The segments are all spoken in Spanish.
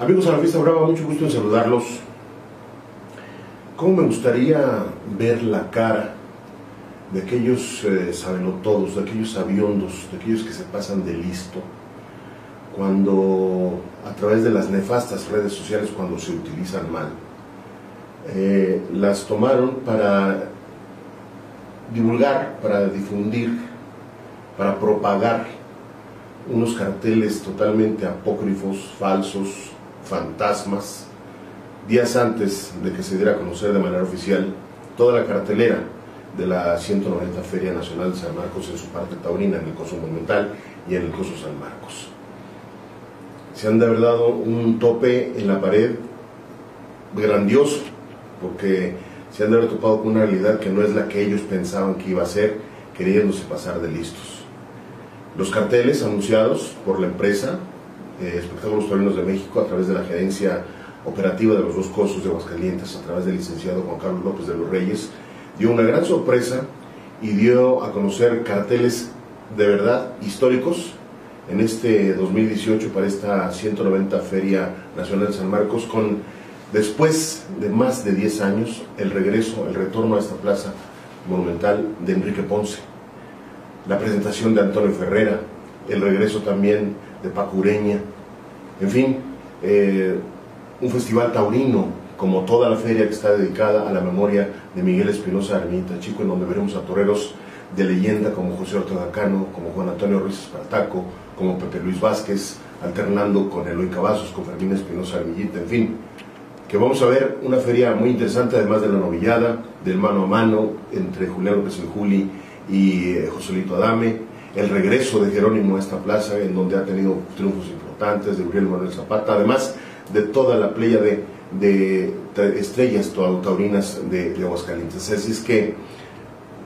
Amigos a la fiesta brava, mucho gusto en saludarlos. ¿Cómo me gustaría ver la cara de aquellos eh, todos, de aquellos aviondos, de aquellos que se pasan de listo, cuando a través de las nefastas redes sociales, cuando se utilizan mal, eh, las tomaron para divulgar, para difundir, para propagar unos carteles totalmente apócrifos, falsos, fantasmas, días antes de que se diera a conocer de manera oficial toda la cartelera de la 190 Feria Nacional de San Marcos en su parte taurina, en el Coso Monumental y en el Coso San Marcos. Se han de haber dado un tope en la pared grandioso, porque se han de haber topado con una realidad que no es la que ellos pensaban que iba a ser, queriéndose pasar de listos. Los carteles anunciados por la empresa eh, Espectáculos Taurinos de México a través de la gerencia operativa de los dos cosos de Aguascalientes, a través del licenciado Juan Carlos López de los Reyes, dio una gran sorpresa y dio a conocer carteles de verdad históricos en este 2018 para esta 190 Feria Nacional de San Marcos con después de más de 10 años el regreso, el retorno a esta plaza monumental de Enrique Ponce, la presentación de Antonio Ferrera, el regreso también de Pacureña, en fin, eh, un festival taurino, como toda la feria que está dedicada a la memoria de Miguel Espinosa Armita Chico, en donde veremos a toreros de leyenda como José Ortega Cano, como Juan Antonio Ruiz Espartaco, como Pepe Luis Vázquez, alternando con Eloy Cavazos, con Fermín Espinosa Armillita, en fin, que vamos a ver una feria muy interesante, además de la novillada, del mano a mano entre Julián López el Juli y eh, Joselito Adame, el regreso de Jerónimo a esta plaza, en donde ha tenido triunfos importantes, de Uriel Manuel Zapata, además de toda la playa de, estrellas taurinas de, de, Aguascalientes. Así es que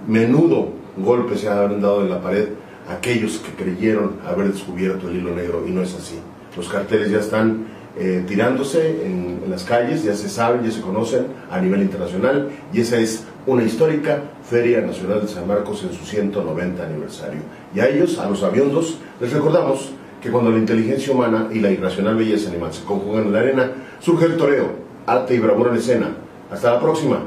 menudo golpe se han dado en la pared aquellos que creyeron haber descubierto el hilo negro y no es así. Los carteles ya están eh, tirándose en, en, las calles, ya se saben, ya se conocen a nivel internacional y esa es una histórica Feria Nacional de San Marcos en su 190 aniversario. Y a ellos, a los aviondos, les recordamos que cuando la inteligencia humana y la irracional belleza animal se conjugan en la arena, surge el toreo, arte y bravura en escena. Hasta la próxima.